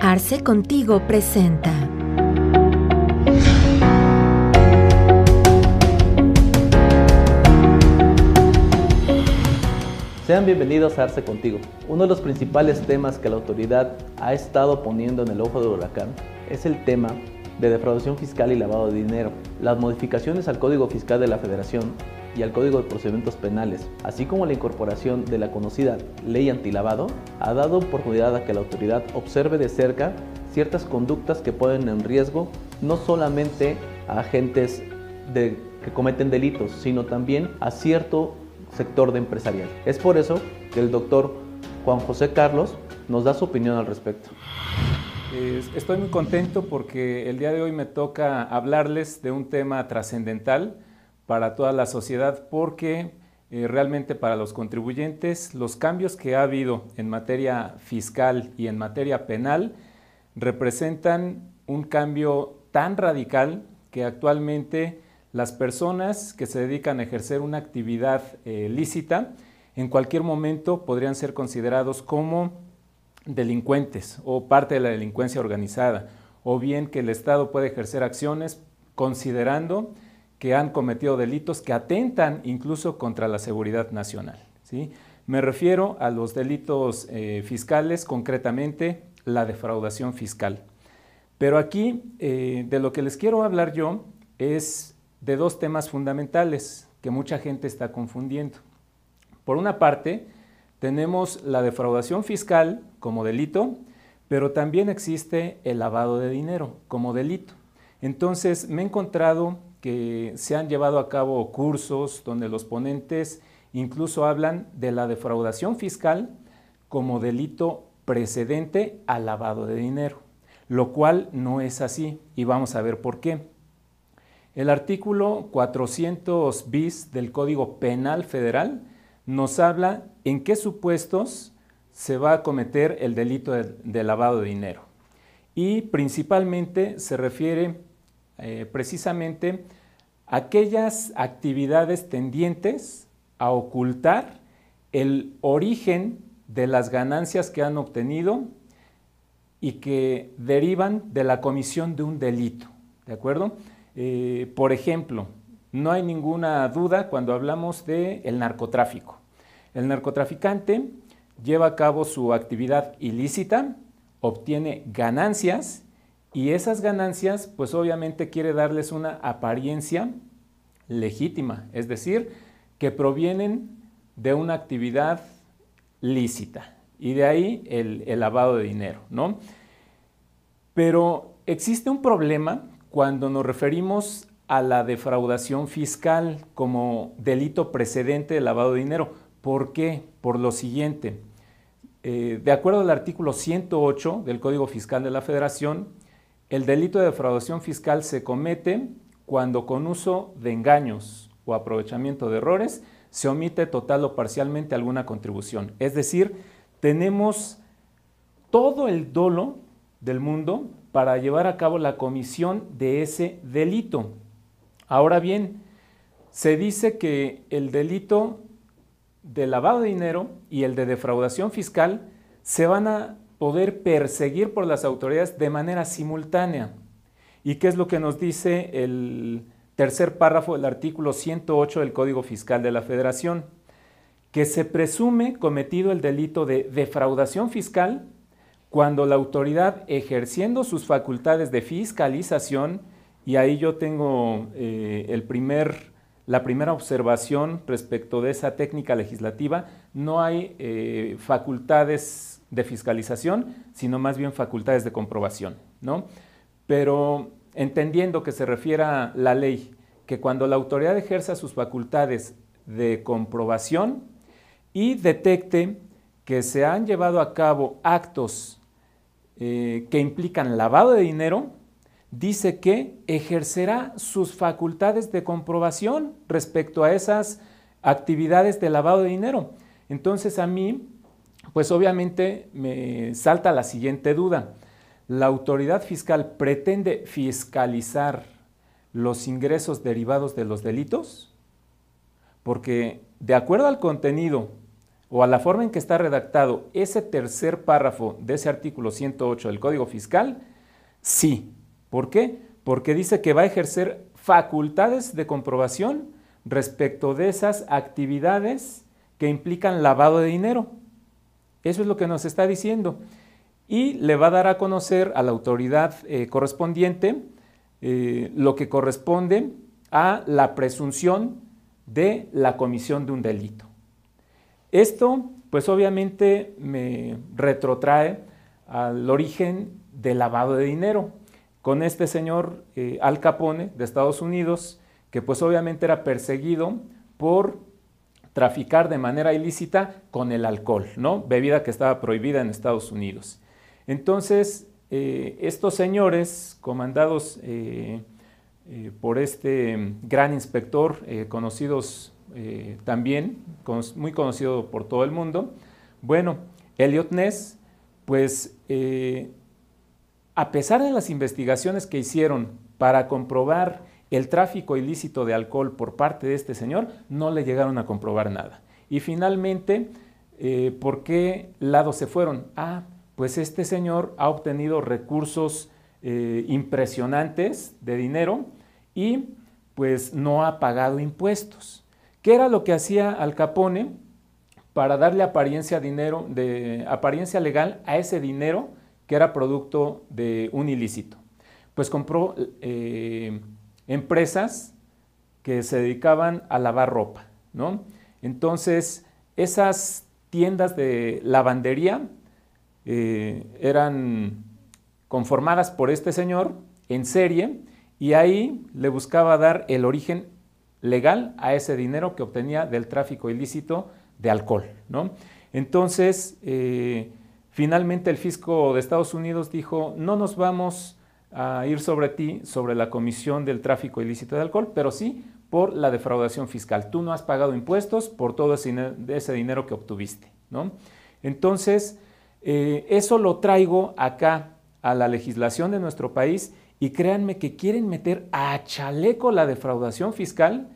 Arce Contigo presenta. Sean bienvenidos a Arce Contigo. Uno de los principales temas que la autoridad ha estado poniendo en el ojo del huracán es el tema de defraudación fiscal y lavado de dinero. Las modificaciones al Código Fiscal de la Federación y al Código de Procedimientos Penales, así como la incorporación de la conocida Ley Antilavado, ha dado oportunidad a que la autoridad observe de cerca ciertas conductas que ponen en riesgo no solamente a agentes de, que cometen delitos, sino también a cierto sector de empresarial. Es por eso que el doctor Juan José Carlos nos da su opinión al respecto. Estoy muy contento porque el día de hoy me toca hablarles de un tema trascendental para toda la sociedad porque eh, realmente para los contribuyentes los cambios que ha habido en materia fiscal y en materia penal representan un cambio tan radical que actualmente las personas que se dedican a ejercer una actividad eh, lícita en cualquier momento podrían ser considerados como delincuentes o parte de la delincuencia organizada, o bien que el Estado puede ejercer acciones considerando que han cometido delitos que atentan incluso contra la seguridad nacional. ¿sí? Me refiero a los delitos eh, fiscales, concretamente la defraudación fiscal. Pero aquí eh, de lo que les quiero hablar yo es de dos temas fundamentales que mucha gente está confundiendo. Por una parte, tenemos la defraudación fiscal como delito, pero también existe el lavado de dinero como delito. Entonces, me he encontrado que se han llevado a cabo cursos donde los ponentes incluso hablan de la defraudación fiscal como delito precedente al lavado de dinero, lo cual no es así y vamos a ver por qué. El artículo 400 bis del Código Penal Federal nos habla en qué supuestos se va a cometer el delito de, lavado de dinero. Y principalmente se refiere eh, precisamente aquellas actividades tendientes a ocultar el origen de las ganancias que han obtenido y que derivan de la comisión de un delito. ¿De acuerdo? Eh, por ejemplo, no hay ninguna duda cuando hablamos del el narcotráfico. El narcotraficante lleva a cabo su actividad ilícita, obtiene ganancias y esas ganancias pues obviamente quiere darles una apariencia legítima, es decir, que provienen de una actividad lícita y de ahí el, el lavado de dinero, ¿no? Pero existe un problema cuando nos referimos a la defraudación fiscal como delito precedente de lavado de dinero. ¿Por qué? Por lo siguiente. Eh, de acuerdo al artículo 108 del Código Fiscal de la Federación, el delito de defraudación fiscal se comete cuando con uso de engaños o aprovechamiento de errores se omite total o parcialmente alguna contribución. Es decir, tenemos todo el dolo del mundo para llevar a cabo la comisión de ese delito. Ahora bien, se dice que el delito de lavado de dinero y el de defraudación fiscal se van a poder perseguir por las autoridades de manera simultánea. ¿Y qué es lo que nos dice el tercer párrafo del artículo 108 del Código Fiscal de la Federación? Que se presume cometido el delito de defraudación fiscal cuando la autoridad ejerciendo sus facultades de fiscalización, y ahí yo tengo eh, el primer la primera observación respecto de esa técnica legislativa, no hay eh, facultades de fiscalización, sino más bien facultades de comprobación, ¿no? Pero entendiendo que se refiera la ley, que cuando la autoridad ejerza sus facultades de comprobación y detecte que se han llevado a cabo actos eh, que implican lavado de dinero, dice que ejercerá sus facultades de comprobación respecto a esas actividades de lavado de dinero. Entonces a mí, pues obviamente me salta la siguiente duda. ¿La autoridad fiscal pretende fiscalizar los ingresos derivados de los delitos? Porque de acuerdo al contenido o a la forma en que está redactado ese tercer párrafo de ese artículo 108 del Código Fiscal, sí. ¿Por qué? Porque dice que va a ejercer facultades de comprobación respecto de esas actividades que implican lavado de dinero. Eso es lo que nos está diciendo. Y le va a dar a conocer a la autoridad eh, correspondiente eh, lo que corresponde a la presunción de la comisión de un delito. Esto, pues obviamente me retrotrae al origen del lavado de dinero, con este señor eh, Al Capone de Estados Unidos, que pues obviamente era perseguido por traficar de manera ilícita con el alcohol, ¿no? Bebida que estaba prohibida en Estados Unidos. Entonces, eh, estos señores, comandados eh, por este gran inspector, conocidos también, muy conocido por todo el mundo, bueno, Elliot Ness, pues a pesar de las investigaciones que hicieron para comprobar el tráfico ilícito de alcohol por parte de este señor, no le llegaron a comprobar nada. Y finalmente, eh, ¿por qué lado se fueron? Ah, pues este señor ha obtenido recursos eh, impresionantes de dinero y pues no ha pagado impuestos. ¿Qué era lo que hacía Al Capone para darle apariencia, dinero, de, apariencia legal a ese dinero que era producto de un ilícito? Pues compró eh, empresas que se dedicaban a lavar ropa, ¿no? Entonces, esas tiendas de lavandería eh, eran conformadas por este señor en serie y ahí le buscaba dar el origen legal a ese dinero que obtenía del tráfico ilícito de alcohol. ¿no? Entonces, eh, finalmente el fisco de Estados Unidos dijo, no nos vamos a ir sobre ti, sobre la comisión del tráfico ilícito de alcohol, pero sí por la defraudación fiscal. Tú no has pagado impuestos por todo ese, dinero que obtuviste. ¿no? Entonces, eh, eso lo traigo acá a la legislación de nuestro país y créanme que quieren meter a chaleco la defraudación fiscal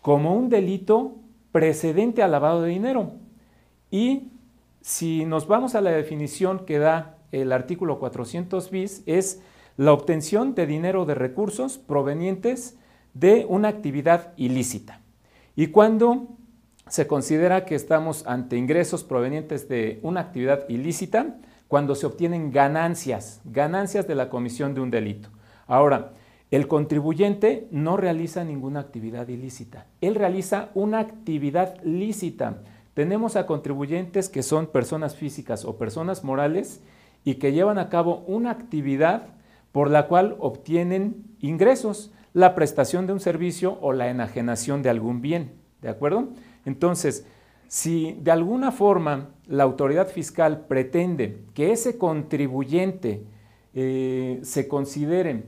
como un delito precedente al lavado de dinero. Y si nos vamos a la definición que da el artículo 400 bis, es la obtención de dinero de recursos provenientes de una actividad ilícita. Y cuando se considera que estamos ante ingresos provenientes de una actividad ilícita, cuando se obtienen ganancias, ganancias de la comisión de un delito. Ahora, el contribuyente no realiza ninguna actividad ilícita, él realiza una actividad lícita. Tenemos a contribuyentes que son personas físicas o personas morales y que llevan a cabo una actividad por la cual obtienen ingresos, la prestación de un servicio o la enajenación de algún bien. ¿De acuerdo? Entonces, si de alguna forma la autoridad fiscal pretende que ese contribuyente eh, se considere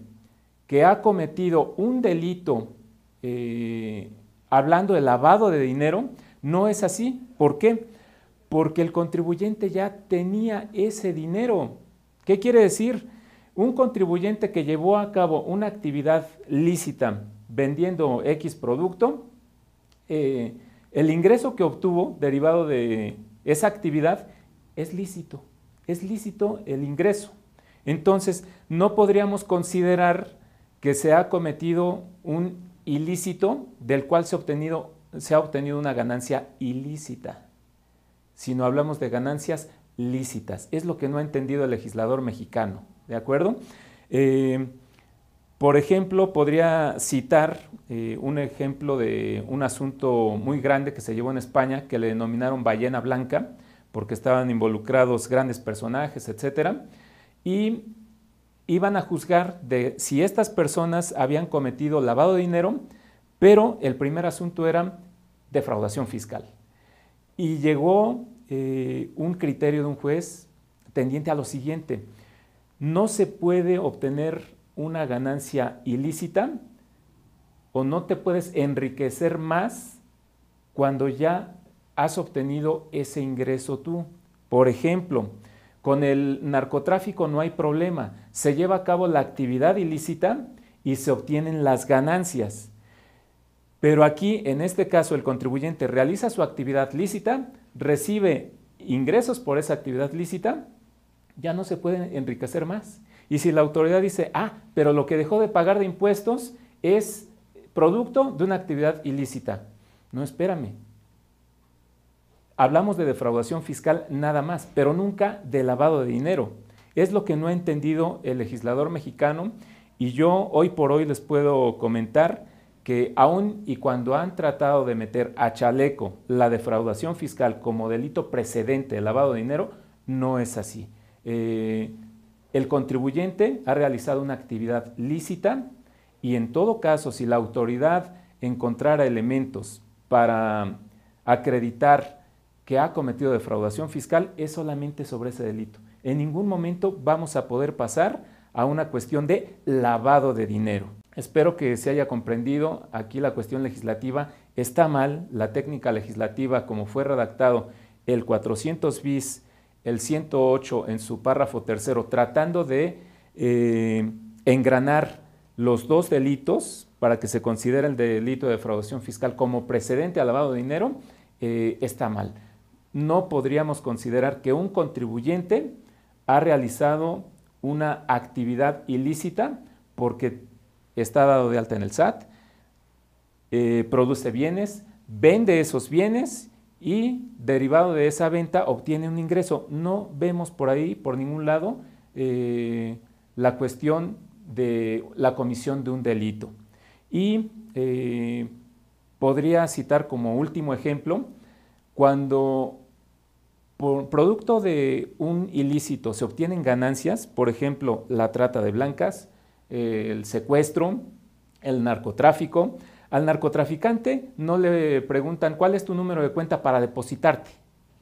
que ha cometido un delito eh, hablando de lavado de dinero, no es así. ¿Por qué? Porque el contribuyente ya tenía ese dinero. ¿Qué quiere decir? Un contribuyente que llevó a cabo una actividad lícita vendiendo X producto, eh, el ingreso que obtuvo derivado de esa actividad es lícito, es lícito el ingreso. Entonces, no podríamos considerar que se ha cometido un ilícito del cual se ha obtenido, se ha obtenido una ganancia ilícita, sino hablamos de ganancias lícitas. Es lo que no ha entendido el legislador mexicano, ¿de acuerdo? Eh, por ejemplo, podría citar eh, un ejemplo de un asunto muy grande que se llevó en España, que le denominaron ballena blanca, porque estaban involucrados grandes personajes, etcétera, y iban a juzgar de si estas personas habían cometido lavado de dinero, pero el primer asunto era defraudación fiscal. Y llegó eh, un criterio de un juez tendiente a lo siguiente, no se puede obtener una ganancia ilícita o no te puedes enriquecer más cuando ya has obtenido ese ingreso tú. Por ejemplo, con el narcotráfico no hay problema. Se lleva a cabo la actividad ilícita y se obtienen las ganancias. Pero aquí, en este caso, el contribuyente realiza su actividad lícita, recibe ingresos por esa actividad lícita, ya no se puede enriquecer más. Y si la autoridad dice, ah, pero lo que dejó de pagar de impuestos es producto de una actividad ilícita. No, espérame. Hablamos de defraudación fiscal nada más, pero nunca de lavado de dinero. Es lo que no ha entendido el legislador mexicano y yo hoy por hoy les puedo comentar que aun y cuando han tratado de meter a chaleco la defraudación fiscal como delito precedente de lavado de dinero, no es así. Eh, el contribuyente ha realizado una actividad lícita y en todo caso, si la autoridad encontrara elementos para acreditar que ha cometido defraudación fiscal, es solamente sobre ese delito. En ningún momento vamos a poder pasar a una cuestión de lavado de dinero. Espero que se haya comprendido aquí la cuestión legislativa. Está mal la técnica legislativa como fue redactado el 400 bis, el 108 en su párrafo tercero, tratando de eh, engranar los dos delitos para que se considere el delito de defraudación fiscal como precedente al lavado de dinero, eh, está mal. No podríamos considerar que un contribuyente ha realizado una actividad ilícita porque está dado de alta en el SAT, eh, produce bienes, vende esos bienes y derivado de esa venta obtiene un ingreso. No vemos por ahí, por ningún lado, eh, la cuestión de la comisión de un delito. Y eh, podría citar como último ejemplo, cuando por producto de un ilícito se obtienen ganancias, por ejemplo, la trata de blancas, el secuestro, el narcotráfico. Al narcotraficante no le preguntan cuál es tu número de cuenta para depositarte,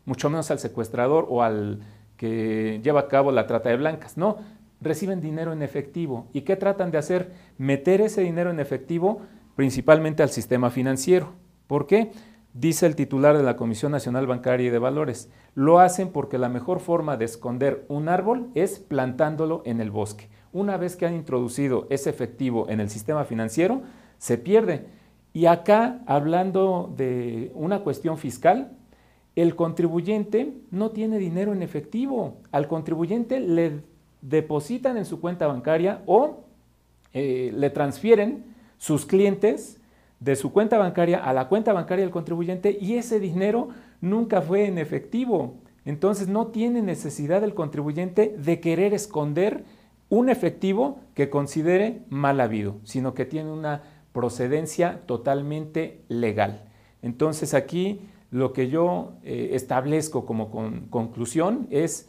mucho menos al secuestrador o al que lleva a cabo la trata de blancas. No, reciben dinero en efectivo. ¿Y qué tratan de hacer? Meter ese dinero en efectivo principalmente al sistema financiero. ¿Por qué? Dice el titular de la Comisión Nacional Bancaria y de Valores, lo hacen porque la mejor forma de esconder un árbol es plantándolo en el bosque. Una vez que han introducido ese efectivo en el sistema financiero, se pierde. Y acá, hablando de una cuestión fiscal, el contribuyente no tiene dinero en efectivo. Al contribuyente le depositan en su cuenta bancaria o eh, le transfieren sus clientes de su cuenta bancaria a la cuenta bancaria del contribuyente y ese dinero nunca fue en efectivo. Entonces no tiene necesidad el contribuyente de querer esconder un efectivo que considere mal habido, sino que tiene una procedencia totalmente legal. Entonces aquí lo que yo eh, establezco como conclusión es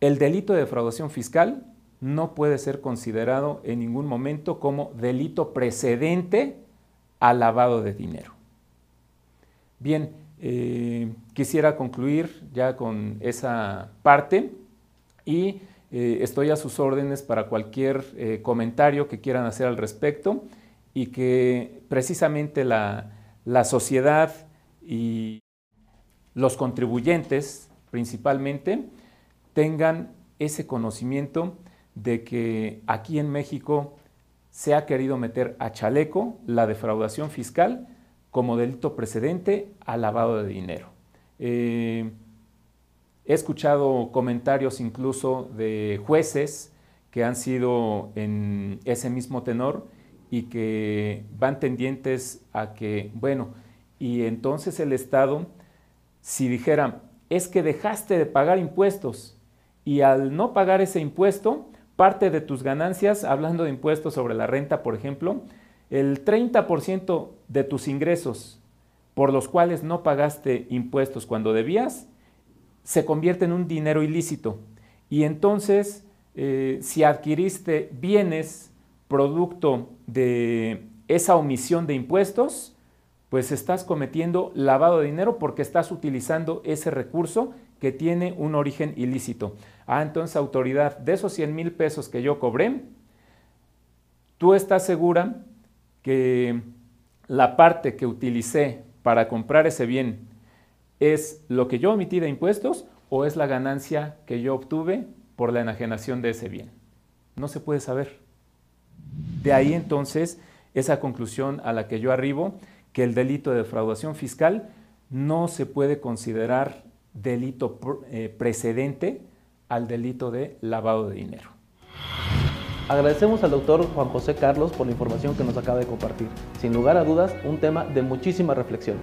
el delito de defraudación fiscal no puede ser considerado en ningún momento como delito precedente al lavado de dinero. Bien, eh, quisiera concluir ya con esa parte y eh, estoy a sus órdenes para cualquier eh, comentario que quieran hacer al respecto y que precisamente la, la sociedad y los contribuyentes principalmente tengan ese conocimiento de que aquí en México se ha querido meter a chaleco la defraudación fiscal como delito precedente al lavado de dinero. Eh, he escuchado comentarios incluso de jueces que han sido en ese mismo tenor y que van tendientes a que, bueno, y entonces el Estado, si dijera, es que dejaste de pagar impuestos y al no pagar ese impuesto, parte de tus ganancias, hablando de impuestos sobre la renta, por ejemplo, el 30% de tus ingresos por los cuales no pagaste impuestos cuando debías, se convierte en un dinero ilícito. Y entonces, eh, si adquiriste bienes producto de esa omisión de impuestos, pues estás cometiendo lavado de dinero porque estás utilizando ese recurso que tiene un origen ilícito. Ah, entonces autoridad, de esos 100 mil pesos que yo cobré, tú estás segura que la parte que utilicé para comprar ese bien es lo que yo omití de impuestos o es la ganancia que yo obtuve por la enajenación de ese bien. No se puede saber. De ahí entonces esa conclusión a la que yo arribo, que el delito de defraudación fiscal no se puede considerar delito eh, precedente al delito de lavado de dinero. Agradecemos al doctor Juan José Carlos por la información que nos acaba de compartir. Sin lugar a dudas, un tema de muchísima reflexión.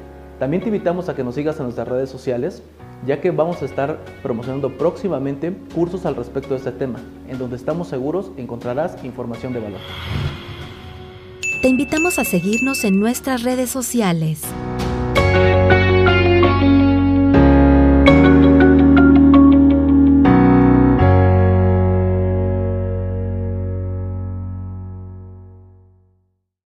También te invitamos a que nos sigas en nuestras redes sociales, ya que vamos a estar promocionando próximamente cursos al respecto de este tema, en donde estamos seguros encontrarás información de valor. Te invitamos a seguirnos en nuestras redes sociales.